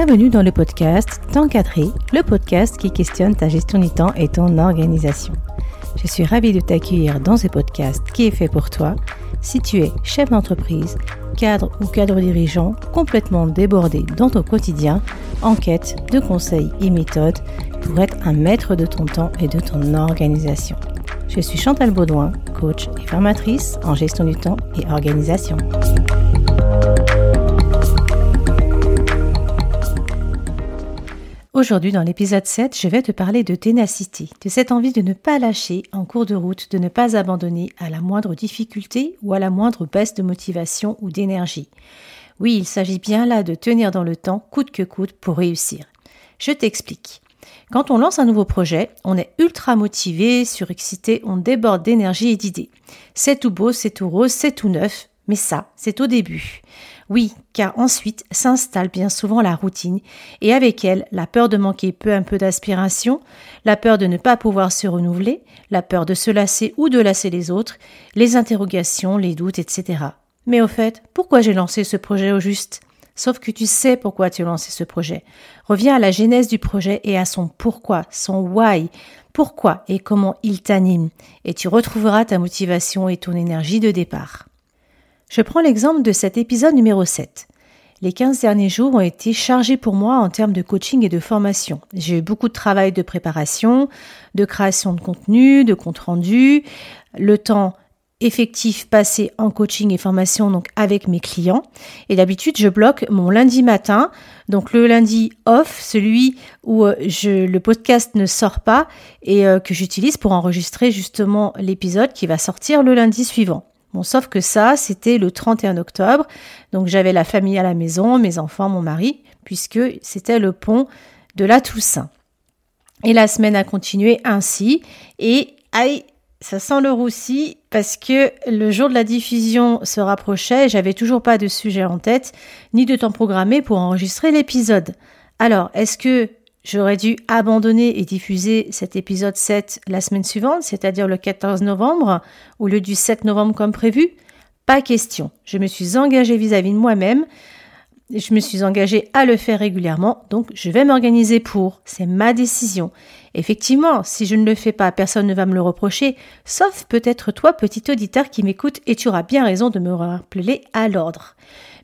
Bienvenue dans le podcast Temps cadré, le podcast qui questionne ta gestion du temps et ton organisation. Je suis ravie de t'accueillir dans ce podcast qui est fait pour toi si tu es chef d'entreprise, cadre ou cadre dirigeant complètement débordé dans ton quotidien en quête de conseils et méthodes pour être un maître de ton temps et de ton organisation. Je suis Chantal Baudouin, coach et formatrice en gestion du temps et organisation. Aujourd'hui, dans l'épisode 7, je vais te parler de ténacité, de cette envie de ne pas lâcher en cours de route, de ne pas abandonner à la moindre difficulté ou à la moindre baisse de motivation ou d'énergie. Oui, il s'agit bien là de tenir dans le temps, coûte que coûte, pour réussir. Je t'explique. Quand on lance un nouveau projet, on est ultra motivé, surexcité, on déborde d'énergie et d'idées. C'est tout beau, c'est tout rose, c'est tout neuf, mais ça, c'est au début. Oui, car ensuite s'installe bien souvent la routine, et avec elle la peur de manquer peu un peu d'aspiration, la peur de ne pas pouvoir se renouveler, la peur de se lasser ou de lasser les autres, les interrogations, les doutes, etc. Mais au fait, pourquoi j'ai lancé ce projet au juste? Sauf que tu sais pourquoi tu as lancé ce projet. Reviens à la genèse du projet et à son pourquoi, son why, pourquoi et comment il t'anime, et tu retrouveras ta motivation et ton énergie de départ. Je prends l'exemple de cet épisode numéro 7. Les 15 derniers jours ont été chargés pour moi en termes de coaching et de formation. J'ai eu beaucoup de travail de préparation, de création de contenu, de compte rendu, le temps effectif passé en coaching et formation donc avec mes clients. Et d'habitude, je bloque mon lundi matin, donc le lundi off, celui où euh, je, le podcast ne sort pas et euh, que j'utilise pour enregistrer justement l'épisode qui va sortir le lundi suivant. Bon, sauf que ça, c'était le 31 octobre. Donc j'avais la famille à la maison, mes enfants, mon mari, puisque c'était le pont de la Toussaint. Et la semaine a continué ainsi. Et aïe, ça sent le roussi parce que le jour de la diffusion se rapprochait et j'avais toujours pas de sujet en tête, ni de temps programmé pour enregistrer l'épisode. Alors, est-ce que J'aurais dû abandonner et diffuser cet épisode 7 la semaine suivante, c'est-à-dire le 14 novembre, au lieu du 7 novembre comme prévu Pas question. Je me suis engagée vis-à-vis de moi-même. Je me suis engagée à le faire régulièrement, donc je vais m'organiser pour. C'est ma décision. Effectivement, si je ne le fais pas, personne ne va me le reprocher, sauf peut-être toi, petit auditeur qui m'écoute, et tu auras bien raison de me rappeler à l'ordre.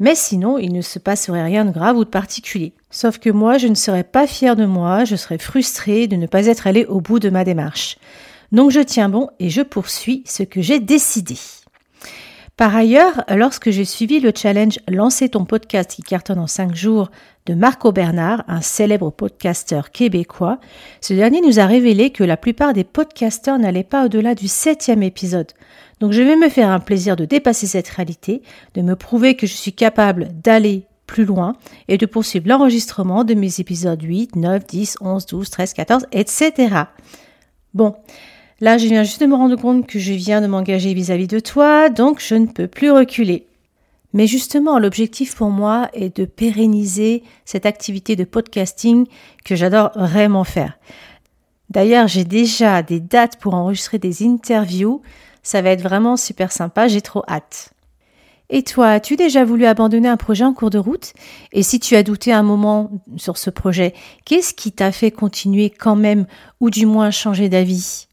Mais sinon, il ne se passerait rien de grave ou de particulier. Sauf que moi, je ne serais pas fière de moi, je serais frustrée de ne pas être allée au bout de ma démarche. Donc je tiens bon et je poursuis ce que j'ai décidé. Par ailleurs, lorsque j'ai suivi le challenge Lancer ton podcast qui cartonne en 5 jours de Marco Bernard, un célèbre podcasteur québécois, ce dernier nous a révélé que la plupart des podcasteurs n'allaient pas au-delà du septième épisode. Donc je vais me faire un plaisir de dépasser cette réalité, de me prouver que je suis capable d'aller plus loin et de poursuivre l'enregistrement de mes épisodes 8, 9, 10, 11, 12, 13, 14, etc. Bon, là je viens juste de me rendre compte que je viens de m'engager vis-à-vis de toi, donc je ne peux plus reculer. Mais justement, l'objectif pour moi est de pérenniser cette activité de podcasting que j'adore vraiment faire. D'ailleurs, j'ai déjà des dates pour enregistrer des interviews ça va être vraiment super sympa, j'ai trop hâte. Et toi, as-tu déjà voulu abandonner un projet en cours de route? Et si tu as douté un moment sur ce projet, qu'est-ce qui t'a fait continuer quand même ou du moins changer d'avis?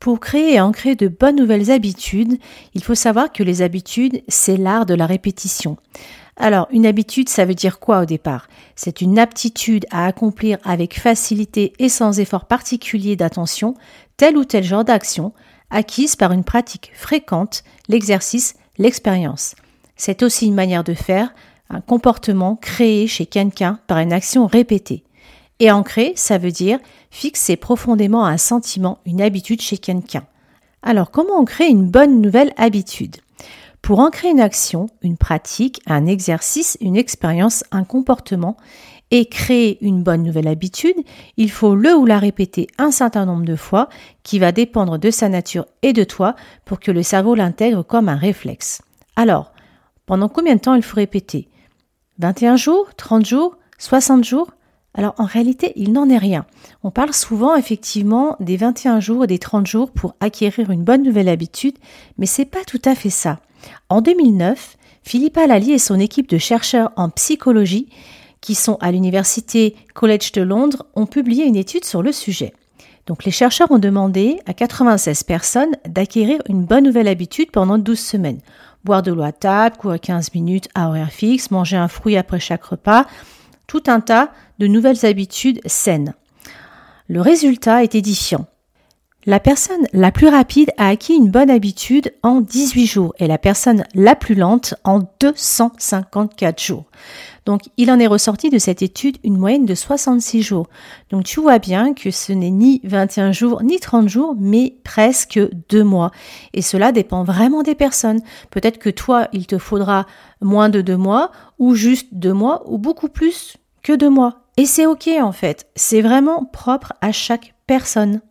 Pour créer et ancrer de bonnes nouvelles habitudes, il faut savoir que les habitudes, c'est l'art de la répétition. Alors, une habitude, ça veut dire quoi au départ? C'est une aptitude à accomplir avec facilité et sans effort particulier d'attention tel ou tel genre d'action acquise par une pratique fréquente, l'exercice, l'expérience. C'est aussi une manière de faire, un comportement créé chez quelqu'un par une action répétée. Et ancré, ça veut dire fixer profondément un sentiment, une habitude chez quelqu'un. Alors comment on crée une bonne nouvelle habitude? Pour ancrer une action, une pratique, un exercice, une expérience, un comportement, et créer une bonne nouvelle habitude, il faut le ou la répéter un certain nombre de fois qui va dépendre de sa nature et de toi pour que le cerveau l'intègre comme un réflexe. Alors, pendant combien de temps il faut répéter? 21 jours? 30 jours? 60 jours? Alors en réalité, il n'en est rien. On parle souvent effectivement des 21 jours et des 30 jours pour acquérir une bonne nouvelle habitude, mais c'est pas tout à fait ça. En 2009, Philippa Lally et son équipe de chercheurs en psychologie qui sont à l'université College de Londres ont publié une étude sur le sujet. Donc les chercheurs ont demandé à 96 personnes d'acquérir une bonne nouvelle habitude pendant 12 semaines. Boire de l'eau à table, courir 15 minutes à horaire fixe, manger un fruit après chaque repas, tout un tas de nouvelles habitudes saines. Le résultat est édifiant. La personne la plus rapide a acquis une bonne habitude en 18 jours et la personne la plus lente en 254 jours. Donc il en est ressorti de cette étude une moyenne de 66 jours. Donc tu vois bien que ce n'est ni 21 jours ni 30 jours, mais presque deux mois. Et cela dépend vraiment des personnes. Peut-être que toi, il te faudra moins de deux mois, ou juste deux mois, ou beaucoup plus que deux mois. Et c'est ok en fait. C'est vraiment propre à chaque personne.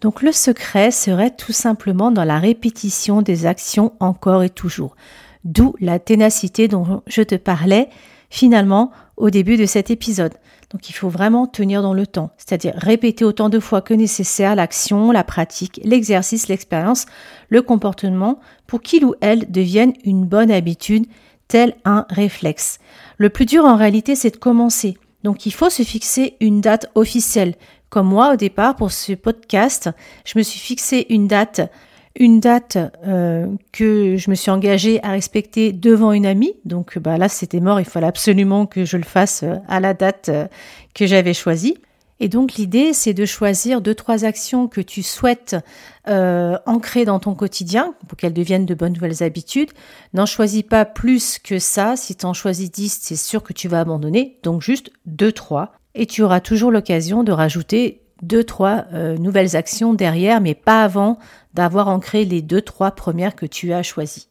Donc le secret serait tout simplement dans la répétition des actions encore et toujours. D'où la ténacité dont je te parlais finalement au début de cet épisode. Donc il faut vraiment tenir dans le temps, c'est-à-dire répéter autant de fois que nécessaire l'action, la pratique, l'exercice, l'expérience, le comportement pour qu'il ou elle devienne une bonne habitude, tel un réflexe. Le plus dur en réalité c'est de commencer. Donc il faut se fixer une date officielle, comme moi, au départ, pour ce podcast, je me suis fixé une date, une date euh, que je me suis engagée à respecter devant une amie. Donc bah, là, c'était mort, il fallait absolument que je le fasse euh, à la date euh, que j'avais choisie. Et donc l'idée, c'est de choisir deux, trois actions que tu souhaites euh, ancrer dans ton quotidien pour qu'elles deviennent de bonnes nouvelles habitudes. N'en choisis pas plus que ça. Si tu en choisis dix, c'est sûr que tu vas abandonner. Donc juste deux, trois et tu auras toujours l'occasion de rajouter deux, trois euh, nouvelles actions derrière, mais pas avant d'avoir ancré les deux, trois premières que tu as choisies.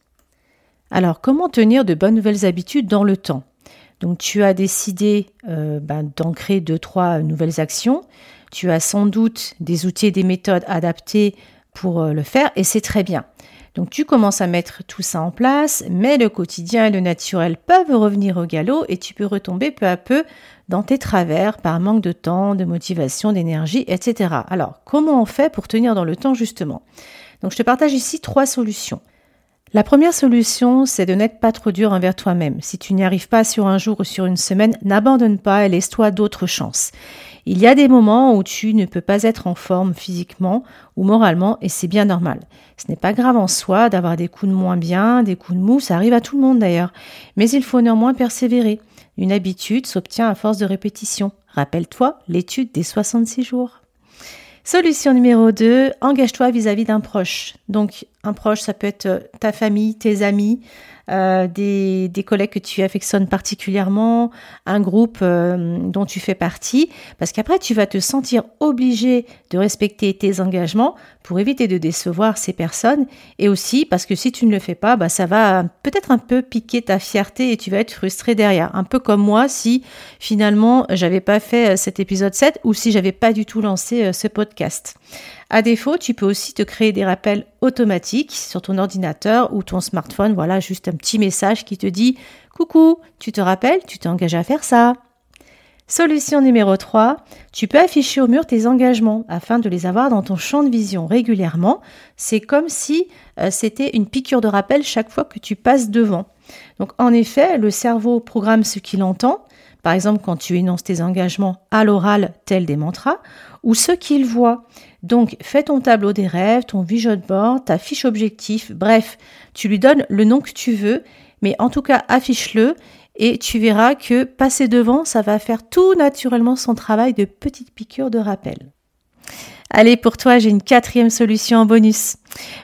Alors, comment tenir de bonnes nouvelles habitudes dans le temps? Donc, tu as décidé euh, ben, d'ancrer deux, trois nouvelles actions. Tu as sans doute des outils des méthodes adaptés pour euh, le faire, et c'est très bien. Donc tu commences à mettre tout ça en place, mais le quotidien et le naturel peuvent revenir au galop et tu peux retomber peu à peu dans tes travers par manque de temps, de motivation, d'énergie, etc. Alors comment on fait pour tenir dans le temps justement? Donc je te partage ici trois solutions. La première solution, c'est de n'être pas trop dur envers toi-même. Si tu n'y arrives pas sur un jour ou sur une semaine, n'abandonne pas et laisse-toi d'autres chances. Il y a des moments où tu ne peux pas être en forme physiquement ou moralement et c'est bien normal. Ce n'est pas grave en soi d'avoir des coups de moins bien, des coups de mou, ça arrive à tout le monde d'ailleurs. Mais il faut néanmoins persévérer. Une habitude s'obtient à force de répétition. Rappelle-toi l'étude des 66 jours. Solution numéro 2, engage-toi vis-à-vis d'un proche. Donc un proche, ça peut être ta famille, tes amis, euh, des, collègues que tu affectionnes particulièrement, un groupe euh, dont tu fais partie, parce qu'après tu vas te sentir obligé de respecter tes engagements pour éviter de décevoir ces personnes, et aussi parce que si tu ne le fais pas, bah, ça va peut-être un peu piquer ta fierté et tu vas être frustré derrière. Un peu comme moi si finalement j'avais pas fait euh, cet épisode 7 ou si j'avais pas du tout lancé ce podcast. À défaut, tu peux aussi te créer des rappels automatiques sur ton ordinateur ou ton smartphone. Voilà, juste un petit message qui te dit Coucou, tu te rappelles, tu t'es engagé à faire ça. Solution numéro 3, tu peux afficher au mur tes engagements afin de les avoir dans ton champ de vision régulièrement. C'est comme si euh, c'était une piqûre de rappel chaque fois que tu passes devant. Donc en effet, le cerveau programme ce qu'il entend, par exemple quand tu énonces tes engagements à l'oral tel des mantras, ou ce qu'il voit. Donc, fais ton tableau des rêves, ton vision board, ta fiche objectif, bref, tu lui donnes le nom que tu veux, mais en tout cas, affiche-le et tu verras que passer devant, ça va faire tout naturellement son travail de petite piqûre de rappel. Allez, pour toi, j'ai une quatrième solution en bonus.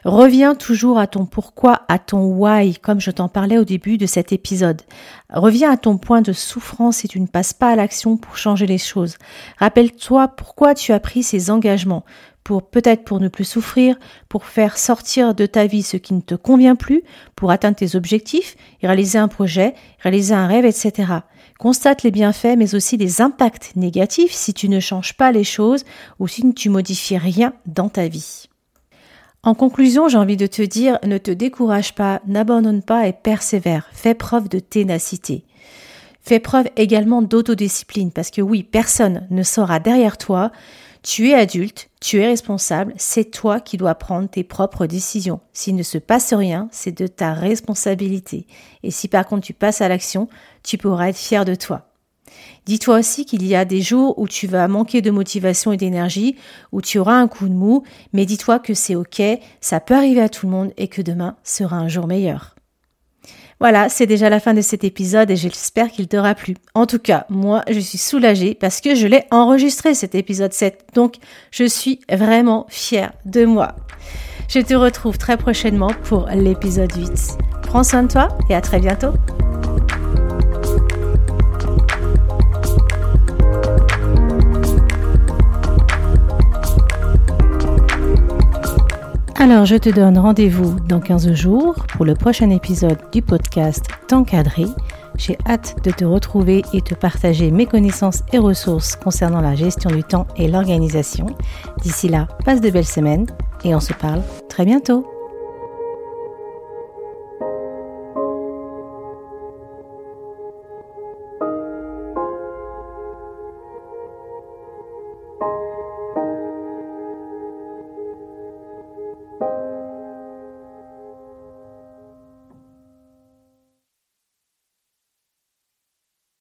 Reviens toujours à ton pourquoi, à ton why, comme je t'en parlais au début de cet épisode. Reviens à ton point de souffrance si tu ne passes pas à l'action pour changer les choses. Rappelle-toi pourquoi tu as pris ces engagements. Peut-être pour ne plus souffrir, pour faire sortir de ta vie ce qui ne te convient plus, pour atteindre tes objectifs, réaliser un projet, réaliser un rêve, etc. Constate les bienfaits, mais aussi les impacts négatifs si tu ne changes pas les choses ou si tu modifies rien dans ta vie. En conclusion, j'ai envie de te dire, ne te décourage pas, n'abandonne pas et persévère. Fais preuve de ténacité. Fais preuve également d'autodiscipline parce que oui, personne ne sera derrière toi. Tu es adulte, tu es responsable, c'est toi qui dois prendre tes propres décisions. S'il ne se passe rien, c'est de ta responsabilité. Et si par contre tu passes à l'action, tu pourras être fier de toi. Dis-toi aussi qu'il y a des jours où tu vas manquer de motivation et d'énergie, où tu auras un coup de mou, mais dis-toi que c'est ok, ça peut arriver à tout le monde et que demain sera un jour meilleur. Voilà, c'est déjà la fin de cet épisode et j'espère qu'il t'aura plu. En tout cas, moi, je suis soulagée parce que je l'ai enregistré cet épisode 7. Donc, je suis vraiment fière de moi. Je te retrouve très prochainement pour l'épisode 8. Prends soin de toi et à très bientôt. Alors, je te donne rendez-vous dans 15 jours pour le prochain épisode du podcast T'encadrer. J'ai hâte de te retrouver et te partager mes connaissances et ressources concernant la gestion du temps et l'organisation. D'ici là, passe de belles semaines et on se parle très bientôt.